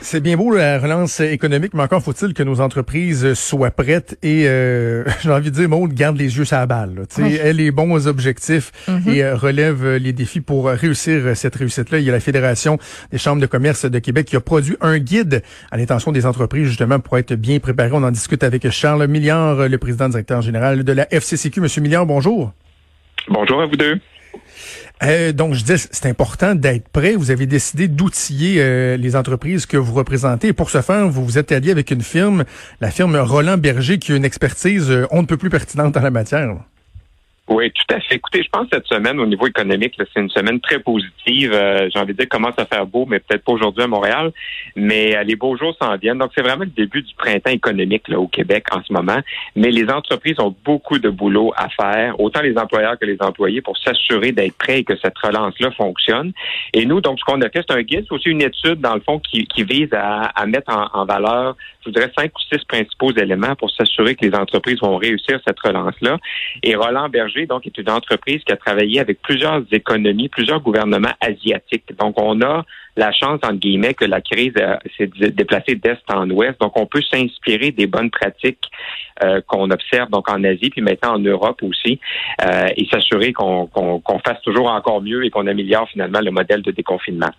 C'est bien beau la relance économique, mais encore faut-il que nos entreprises soient prêtes et euh, j'ai envie de dire, Maud garde les yeux sur la balle. Elle les bons objectifs Mhm. et euh, relève les défis pour réussir cette réussite-là. Il y a la Fédération des chambres de commerce de Québec qui a produit un guide à l'intention des entreprises justement pour être bien préparées. On en discute avec Charles Milliard, le président directeur général de la FCCQ. Monsieur Milliard, bonjour. Bonjour à vous deux. Euh, donc, je dis, c'est important d'être prêt. Vous avez décidé d'outiller euh, les entreprises que vous représentez. Et pour ce faire, vous vous êtes allié avec une firme, la firme Roland Berger, qui a une expertise euh, on ne peut plus pertinente en la matière. Oui, tout à fait. Écoutez, je pense que cette semaine, au niveau économique, c'est une semaine très positive. Euh, J'ai envie de dire commence à faire beau, mais peut-être pas aujourd'hui à Montréal. Mais euh, les beaux jours s'en viennent. Donc, c'est vraiment le début du printemps économique là, au Québec en ce moment. Mais les entreprises ont beaucoup de boulot à faire, autant les employeurs que les employés, pour s'assurer d'être prêts et que cette relance-là fonctionne. Et nous, donc, ce qu'on a fait, c'est un guide, c'est aussi une étude, dans le fond, qui, qui vise à, à mettre en, en valeur, je vous dirais, cinq ou six principaux éléments pour s'assurer que les entreprises vont réussir cette relance-là. Et Roland Berger, donc, est une entreprise qui a travaillé avec plusieurs économies, plusieurs gouvernements asiatiques. Donc, on a la chance, entre guillemets, que la crise euh, s'est déplacée d'est en ouest. Donc, on peut s'inspirer des bonnes pratiques euh, qu'on observe donc en Asie, puis maintenant en Europe aussi, euh, et s'assurer qu'on fasse toujours encore mieux et qu'on améliore finalement le modèle de déconfinement.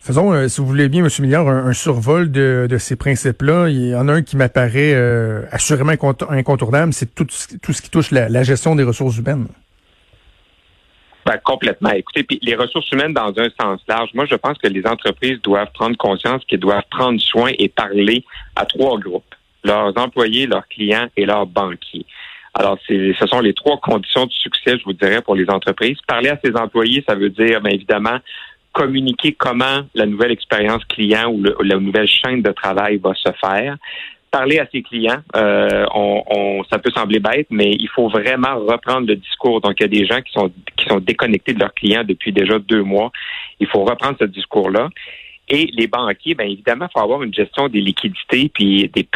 Faisons, euh, si vous voulez bien, M. Milliard, un, survol de, ces principes-là. Il y en a un qui m'apparaît euh, assurément incont- incontournable, c'est tout, ce- qui touche la, gestion des ressources humaines. Ben, complètement. Écoutez, puis les ressources humaines dans un sens large, moi je pense que les entreprises doivent prendre conscience qu'elles doivent prendre soin et parler à trois groupes leurs employés, leurs clients et leurs banquiers. Alors, ce sont les trois conditions de succès, je vous dirais, pour les entreprises. Parler à ses employés, ça veut dire, bien évidemment, communiquer comment la nouvelle expérience client ou la nouvelle chaîne de travail va se faire. Parler à ses clients, euh, on, on- ça peut sembler bête, mais il faut vraiment reprendre le discours. Donc, il y a des gens qui sont qui sont déconnectés de leurs clients depuis déjà deux mois. Il faut reprendre ce discours-là. Et les banquiers, bien évidemment, il faut avoir une gestion des liquidités puis des,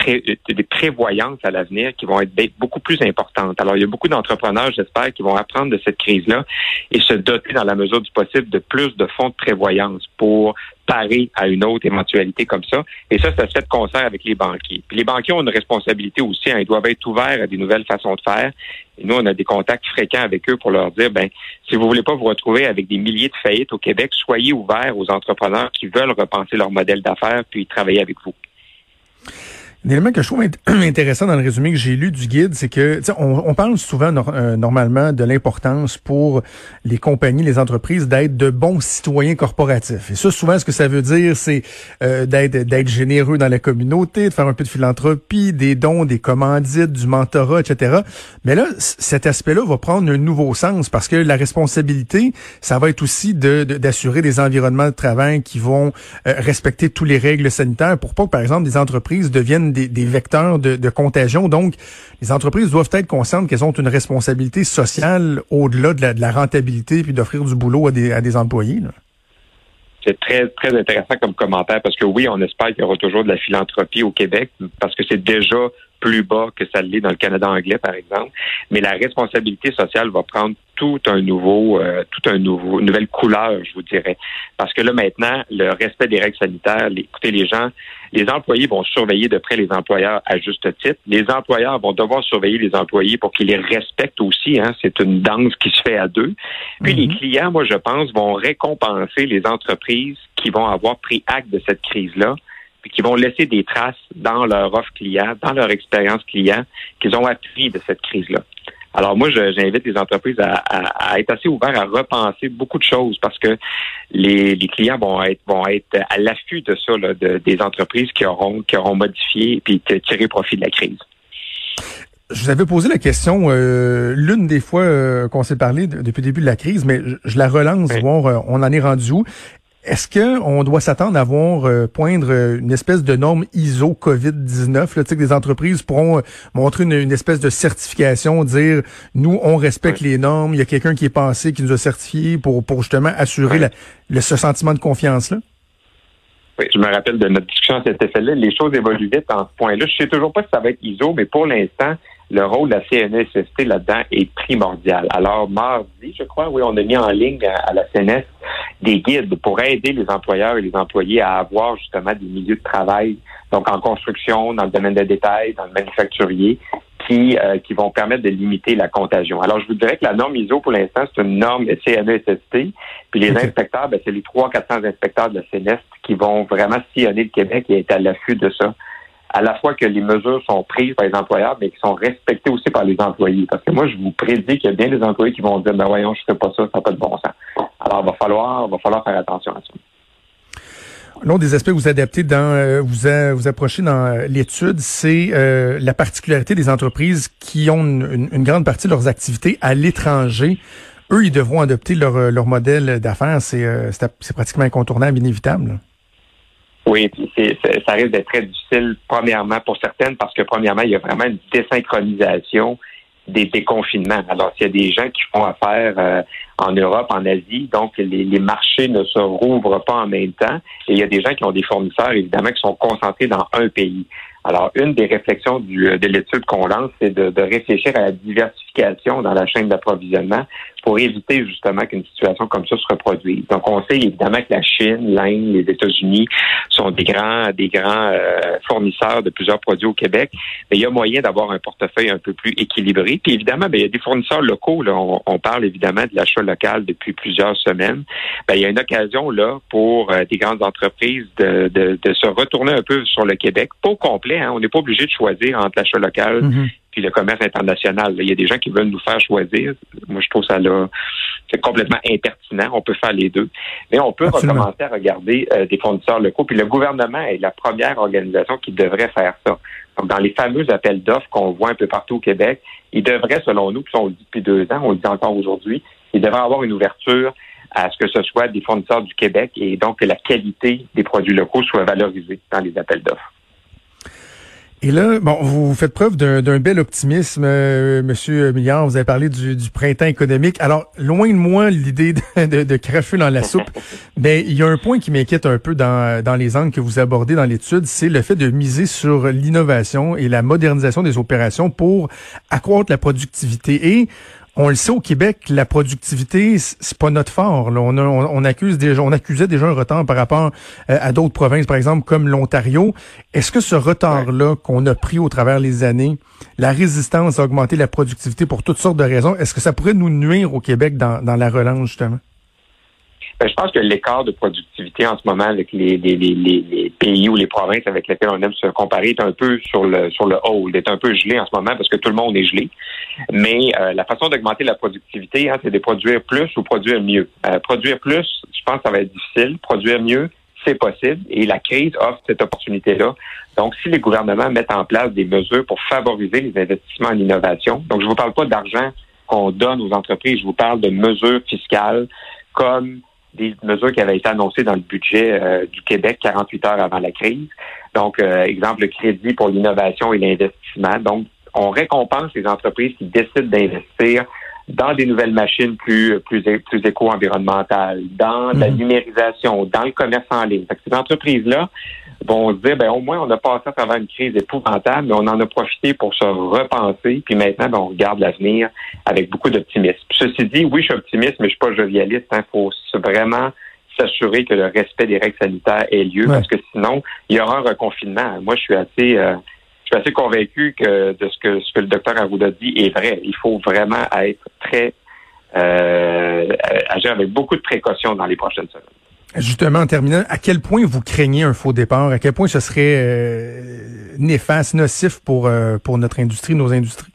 des prévoyances à l'avenir qui vont être be- beaucoup plus importantes. Alors, il y a beaucoup d'entrepreneurs, j'espère, qui vont apprendre de cette crise-là et se doter dans la mesure du possible de plus de fonds de prévoyance pour parer à une autre éventualité comme ça. Et ça, ça se fait de concert avec les banquiers. Les banquiers ont une responsabilité aussi. hein. ils doivent être ouverts à des nouvelles façons de faire. Nous, on a des contacts fréquents avec eux pour leur dire, ben, si vous voulez pas vous retrouver avec des milliers de faillites au Québec, soyez ouverts aux entrepreneurs qui veulent repenser leur modèle d'affaires puis travailler avec vous. Un élément que je trouve int- intéressant dans le résumé que j'ai lu du guide, c'est que on, on parle souvent euh, normalement de l'importance pour les compagnies, les entreprises d'être de bons citoyens corporatifs. Et ça, souvent, ce que ça veut dire, c'est euh, d'être d'être généreux dans la communauté, de faire un peu de philanthropie, des dons, des commandites, du mentorat, etc. Mais là, cet aspect-là va prendre un nouveau sens parce que la responsabilité, ça va être aussi d'assurer des environnements de travail qui vont euh, respecter toutes les règles sanitaires pour pas que, par exemple, des entreprises deviennent des, vecteurs de, contagion. Donc, les entreprises doivent être conscientes qu'elles ont une responsabilité sociale au-delà de la, rentabilité puis d'offrir du boulot à des, employés. C'est très, très intéressant comme commentaire parce que oui, on espère qu'il y aura toujours de la philanthropie au Québec parce que c'est déjà plus bas que ça l'est dans le Canada anglais, par exemple. Mais la responsabilité sociale va prendre tout un nouveau, euh, tout un nouveau, une nouvelle couleur, je vous dirais. Parce que là, maintenant, le respect des règles sanitaires, les- écoutez, les gens, les employés vont surveiller de près les employeurs à juste titre. Les employeurs vont devoir surveiller les employés pour qu'ils les respectent aussi. Hein. C'est une danse qui se fait à deux. Puis les clients, moi, je pense, vont récompenser les entreprises qui vont avoir pris acte de cette crise-là puis qui vont laisser des traces dans leur offre client, dans leur expérience client, qu'ils ont appris de cette crise-là. Alors moi, j'invite les entreprises à, être assez ouverts à repenser beaucoup de choses parce que les, clients vont être vont être à l'affût de ça, des entreprises qui auront qui auront modifié et puis tiré profit de la crise. Je vous avais posé la question euh, l'une des fois euh, qu'on s'est parlé depuis le début de la crise, mais je, la relance, voir euh, on en est rendu où. Est-ce que on doit s'attendre à voir poindre une espèce de norme ISO Covid-19, là, que des entreprises pourront montrer une, espèce de certification, dire nous on respecte les normes, il y a quelqu'un qui est passé, qui nous a certifié pour, pour justement assurer le, ce sentiment de confiance là? Oui, je me rappelle de notre discussion à cet effet-là. Les choses évoluent vite en ce point-là. Je sais toujours pas si ça va être ISO, mais pour l'instant, le rôle de la CNSST là-dedans est primordial. Alors, mardi, je crois, oui, on a mis en ligne à, la CNS des guides pour aider les employeurs et les employés à avoir justement des milieux de travail, donc en construction, dans le domaine des détails, dans le manufacturier, qui, euh, qui vont permettre de limiter la contagion. Alors, je vous dirais que la norme ISO, pour l'instant, c'est une norme CNESST. Puis les inspecteurs, ben, c'est les 300-400 inspecteurs de la CNES qui vont vraiment sillonner le Québec et être à l'affût de ça à la fois que les mesures sont prises par les employeurs, mais qui sont respectées aussi par les employés. Parce que moi, je vous prédis qu'il y a bien des employés qui vont dire, ben voyons, je ne fais pas ça, ça n'a pas de bon sens. Alors, il va falloir, va falloir faire attention à ça. L'un des aspects que vous adaptez dans, euh, vous, vous approchez dans l'étude, c'est euh, la particularité des entreprises qui ont une, grande partie de leurs activités à l'étranger. Eux, ils devront adopter leur, leur modèle d'affaires. C'est euh, pratiquement incontournable, inévitable. Oui, puis ça risque d'être très difficile, premièrement, pour certaines, parce que premièrement, il y a vraiment une désynchronisation des déconfinements. Alors, s'il y a des gens qui font affaire euh, en Europe, en Asie, donc les, les, marchés ne se rouvrent pas en même temps, et il y a des gens qui ont des fournisseurs, évidemment, qui sont concentrés dans un pays. Alors, une des réflexions du, de l'étude qu'on lance, c'est de, de réfléchir à la diversification dans la chaîne d'approvisionnement pour éviter justement qu'une situation comme ça se reproduise. Donc, on sait évidemment que la Chine, l'Inde, les États-Unis sont des grands, des grands euh, fournisseurs de plusieurs produits au Québec, mais il y a moyen d'avoir un portefeuille un peu plus équilibré. Puis évidemment, bien, il y a des fournisseurs locaux. On, parle évidemment de l'achat local depuis plusieurs semaines. Bien, il y a une occasion là pour euh, des grandes entreprises de, se retourner un peu sur le Québec, pas au complet. Hein, on n'est pas obligé de choisir entre l'achat local mm-hmm puis le commerce international. Il y a des gens qui veulent nous faire choisir. Moi, je trouve ça là, c'est complètement impertinent. On peut faire les deux. Mais on peut recommencer à regarder euh, des fournisseurs locaux. Puis le gouvernement est la première organisation qui devrait faire ça. Donc, dans les fameux appels d'offres qu'on voit un peu partout au Québec, il devrait, selon nous, puis on le dit depuis deux ans, on le dit encore aujourd'hui, il devrait avoir une ouverture à ce que ce soit des fournisseurs du Québec et donc que la qualité des produits locaux soit valorisée dans les appels d'offres. Et là, bon, vous faites preuve d'un bel optimisme, euh, Monsieur Milliard. Vous avez parlé du, printemps économique. Alors, loin de moi l'idée de, de, cracher dans la soupe, mais il y a un point qui m'inquiète un peu dans, dans les angles que vous abordez dans l'étude, c'est le fait de miser sur l'innovation et la modernisation des opérations pour accroître la productivité. Et on le sait au Québec, la productivité, c'est pas notre fort. On, on, accuse déjà, on accusait déjà un retard par rapport euh, à d'autres provinces, par exemple comme l'Ontario. Est-ce que ce retard-là qu'on a pris au travers les années, la résistance à augmenter la productivité pour toutes sortes de raisons, est-ce que ça pourrait nous nuire au Québec dans, dans la relance justement? Ben, je pense que l'écart de productivité en ce moment avec les, les, les, les, pays ou les provinces avec lesquelles on aime se comparer est un peu sur le sur le hold, est un peu gelé en ce moment parce que tout le monde est gelé. Mais euh, la façon d'augmenter la productivité, hein, c'est de produire plus ou produire mieux. Euh, produire plus, je pense que ça va être difficile. Produire mieux, c'est possible. Et la crise offre cette opportunité-là. Donc, si les gouvernements mettent en place des mesures pour favoriser les investissements en innovation, donc je ne vous parle pas d'argent qu'on donne aux entreprises, je vous parle de mesures fiscales comme des mesures qui avaient été annoncées dans le budget euh, du Québec 48 heures avant la crise. Donc, euh, exemple, le crédit pour l'innovation et l'investissement. Donc, on récompense les entreprises qui décident d'investir dans des nouvelles machines plus plus plus éco-environnementales, dans la mhm. numérisation, dans le commerce en ligne. ces entreprises-là vont se dire, ben au moins on a passé à travers une crise épouvantable, mais on en a profité pour se repenser, puis maintenant ben, on regarde l'avenir avec beaucoup d'optimisme. Ceci dit, oui, je suis optimiste, mais je suis pas jovialiste. Il hein. faut vraiment s'assurer que le respect des règles sanitaires ait lieu, parce que sinon il y aura un reconfinement. Moi, je suis assez euh, je suis assez convaincu que de ce que ce que le docteur Arruda dit est vrai. Il faut vraiment être très euh, agir avec beaucoup de précautions dans les prochaines semaines. Justement, en terminant, à quel point vous craignez un faux départ? À quel point ce serait euh, néfaste, nocif pour, euh, pour notre industrie, nos industries?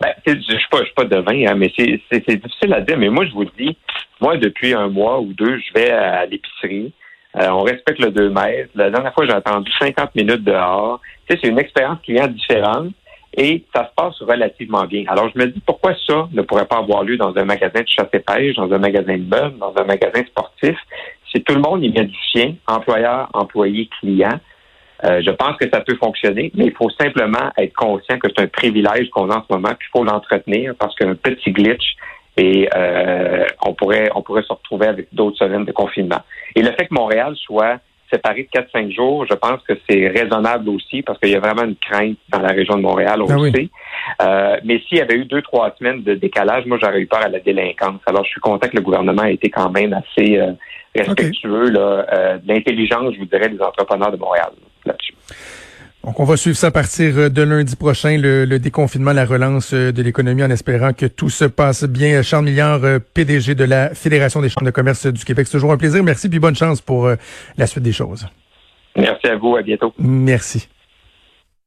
Ben, je ne suis pas, pas devin, hein, mais c'est difficile à dire. Mais moi, je vous dis, moi, depuis un mois ou deux, je vais à l'épicerie. Euh, on respecte le 2 mètres. La dernière fois, j'ai attendu 50 minutes dehors. Tu sais, c'est une expérience client différente et ça se passe relativement bien. Alors, je me dis, pourquoi ça ne pourrait pas avoir lieu dans un magasin de chasse et pêche, dans un magasin de meubles, dans un magasin sportif? Si tout le monde y met du chien, employeur, employé, client, euh, je pense que ça peut fonctionner, mais il faut simplement être conscient que c'est un privilège qu'on a en ce moment, puis il faut l'entretenir parce qu'un petit glitch et euh, on pourrait on pourrait se retrouver avec d'autres semaines de confinement. Et le fait que Montréal soit séparé de 4-5 jours, je pense que c'est raisonnable aussi parce qu'il y a vraiment une crainte dans la région de Montréal, on ah sait. Euh, mais s'il y avait eu deux, trois semaines de décalage, moi j'aurais eu peur à la délinquance. Alors je suis content que le gouvernement ait été quand même assez euh, respectueux là, euh, de l'intelligence, je vous dirais, des entrepreneurs de Montréal là-dessus. Donc, on va suivre ça à partir de lundi prochain, le, déconfinement, la relance de l'économie, en espérant que tout se passe bien. Charles Milliard, PDG de la Fédération des chambres de commerce du Québec. C'est toujours un plaisir. Merci, puis bonne chance pour la suite des choses. Merci à vous. À bientôt. Merci.